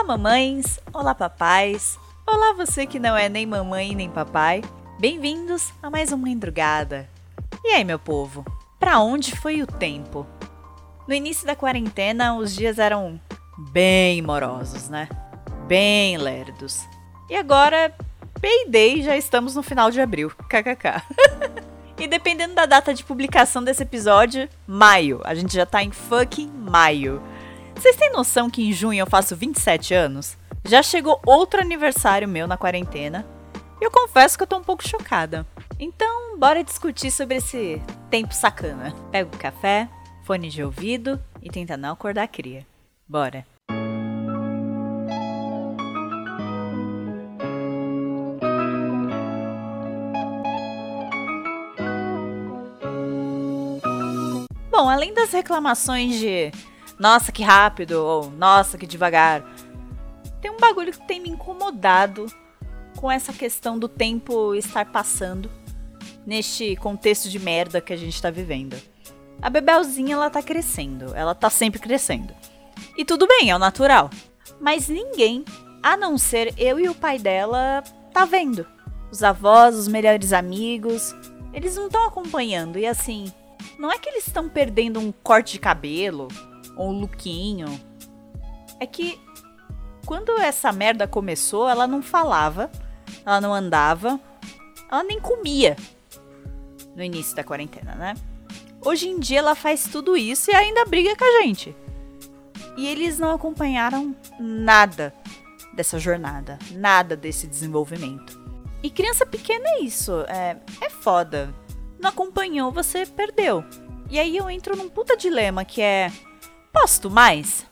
Olá, mamães! Olá, papais! Olá, você que não é nem mamãe nem papai! Bem-vindos a mais uma Endrugada! E aí, meu povo? Pra onde foi o tempo? No início da quarentena, os dias eram bem morosos, né? Bem lerdos. E agora, payday, já estamos no final de abril. KKK. e dependendo da data de publicação desse episódio, maio. A gente já tá em fucking maio. Vocês têm noção que em junho eu faço 27 anos? Já chegou outro aniversário meu na quarentena. E eu confesso que eu tô um pouco chocada. Então, bora discutir sobre esse tempo sacana. Pega o café, fone de ouvido e tenta não acordar a cria. Bora! Bom, além das reclamações de nossa, que rápido, ou nossa, que devagar. Tem um bagulho que tem me incomodado com essa questão do tempo estar passando neste contexto de merda que a gente tá vivendo. A Bebelzinha, ela tá crescendo, ela tá sempre crescendo. E tudo bem, é o natural. Mas ninguém, a não ser eu e o pai dela, tá vendo. Os avós, os melhores amigos, eles não estão acompanhando. E assim, não é que eles estão perdendo um corte de cabelo, ou um lookinho. É que quando essa merda começou, ela não falava, ela não andava, ela nem comia no início da quarentena, né? Hoje em dia ela faz tudo isso e ainda briga com a gente. E eles não acompanharam nada dessa jornada, nada desse desenvolvimento. E criança pequena é isso, é, é foda. Não acompanhou, você perdeu. E aí eu entro num puta dilema que é Posto mais?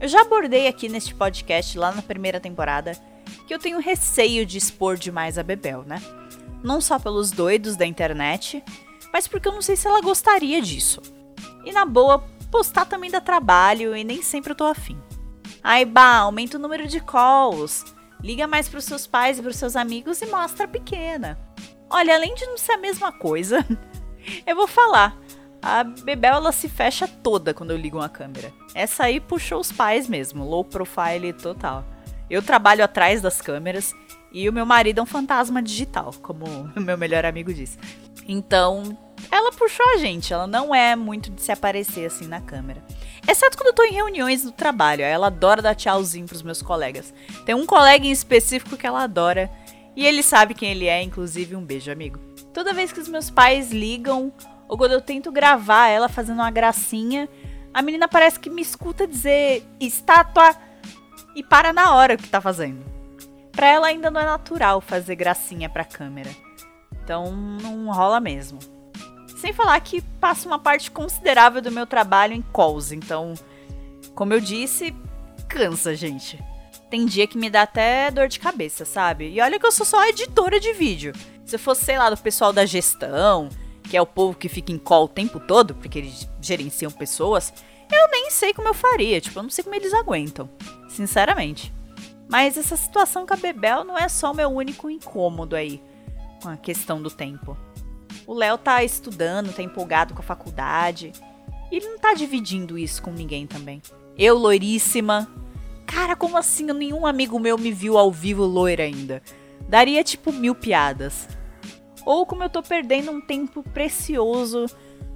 Eu já abordei aqui neste podcast, lá na primeira temporada, que eu tenho receio de expor demais a Bebel, né? Não só pelos doidos da internet, mas porque eu não sei se ela gostaria disso. E na boa, postar também dá trabalho e nem sempre eu tô afim. Ai, bah, aumenta o número de calls, liga mais pros seus pais e pros seus amigos e mostra pequena. Olha, além de não ser a mesma coisa, eu vou falar a Bebel ela se fecha toda quando eu ligo uma câmera. Essa aí puxou os pais mesmo, low profile total. Eu trabalho atrás das câmeras e o meu marido é um fantasma digital, como o meu melhor amigo diz. Então, ela puxou a gente, ela não é muito de se aparecer assim na câmera. Exceto quando eu tô em reuniões do trabalho, ela adora dar tchauzinho pros meus colegas. Tem um colega em específico que ela adora e ele sabe quem ele é, inclusive um beijo, amigo. Toda vez que os meus pais ligam ou quando eu tento gravar ela fazendo uma gracinha, a menina parece que me escuta dizer estátua e para na hora que tá fazendo. Pra ela ainda não é natural fazer gracinha pra câmera. Então não rola mesmo. Sem falar que passa uma parte considerável do meu trabalho em calls, então, como eu disse, cansa, gente. Tem dia que me dá até dor de cabeça, sabe? E olha que eu sou só editora de vídeo. Se eu fosse, sei lá, do pessoal da gestão, que é o povo que fica em call o tempo todo, porque eles gerenciam pessoas, eu nem sei como eu faria. Tipo, eu não sei como eles aguentam. Sinceramente. Mas essa situação com a Bebel não é só o meu único incômodo aí com a questão do tempo. O Léo tá estudando, tá empolgado com a faculdade. E ele não tá dividindo isso com ninguém também. Eu, loiríssima. Cara, como assim? Nenhum amigo meu me viu ao vivo loira ainda. Daria tipo mil piadas ou como eu tô perdendo um tempo precioso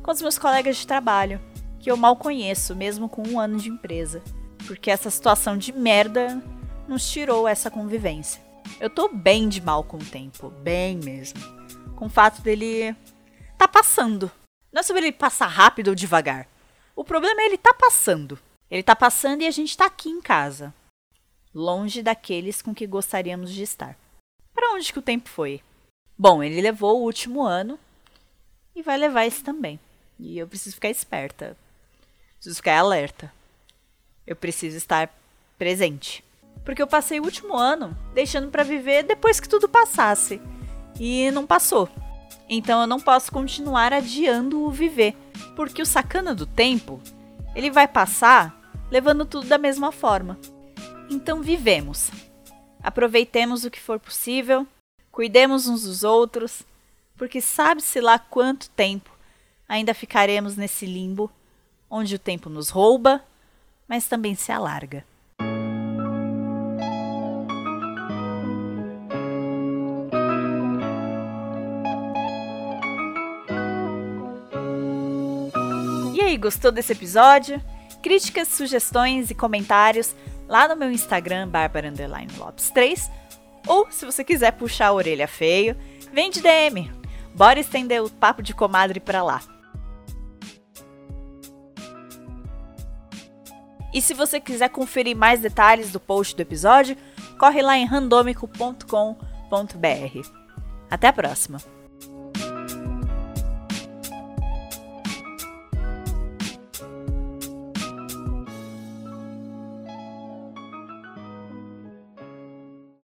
com os meus colegas de trabalho, que eu mal conheço, mesmo com um ano de empresa, porque essa situação de merda nos tirou essa convivência. Eu tô bem de mal com o tempo, bem mesmo. Com o fato dele tá passando. Não é sobre ele passar rápido ou devagar. O problema é ele tá passando. Ele tá passando e a gente tá aqui em casa, longe daqueles com que gostaríamos de estar. Para onde que o tempo foi? Bom, ele levou o último ano e vai levar esse também. E eu preciso ficar esperta. Preciso ficar alerta. Eu preciso estar presente. Porque eu passei o último ano deixando para viver depois que tudo passasse. E não passou. Então eu não posso continuar adiando o viver. Porque o sacana do tempo, ele vai passar levando tudo da mesma forma. Então vivemos. Aproveitemos o que for possível Cuidemos uns dos outros, porque sabe-se lá quanto tempo ainda ficaremos nesse limbo, onde o tempo nos rouba, mas também se alarga. E aí, gostou desse episódio? Críticas, sugestões e comentários lá no meu Instagram, barbara_lopes 3 ou, se você quiser puxar a orelha feio, vem de DM. Bora estender o papo de comadre pra lá. E se você quiser conferir mais detalhes do post do episódio, corre lá em randomico.com.br. Até a próxima!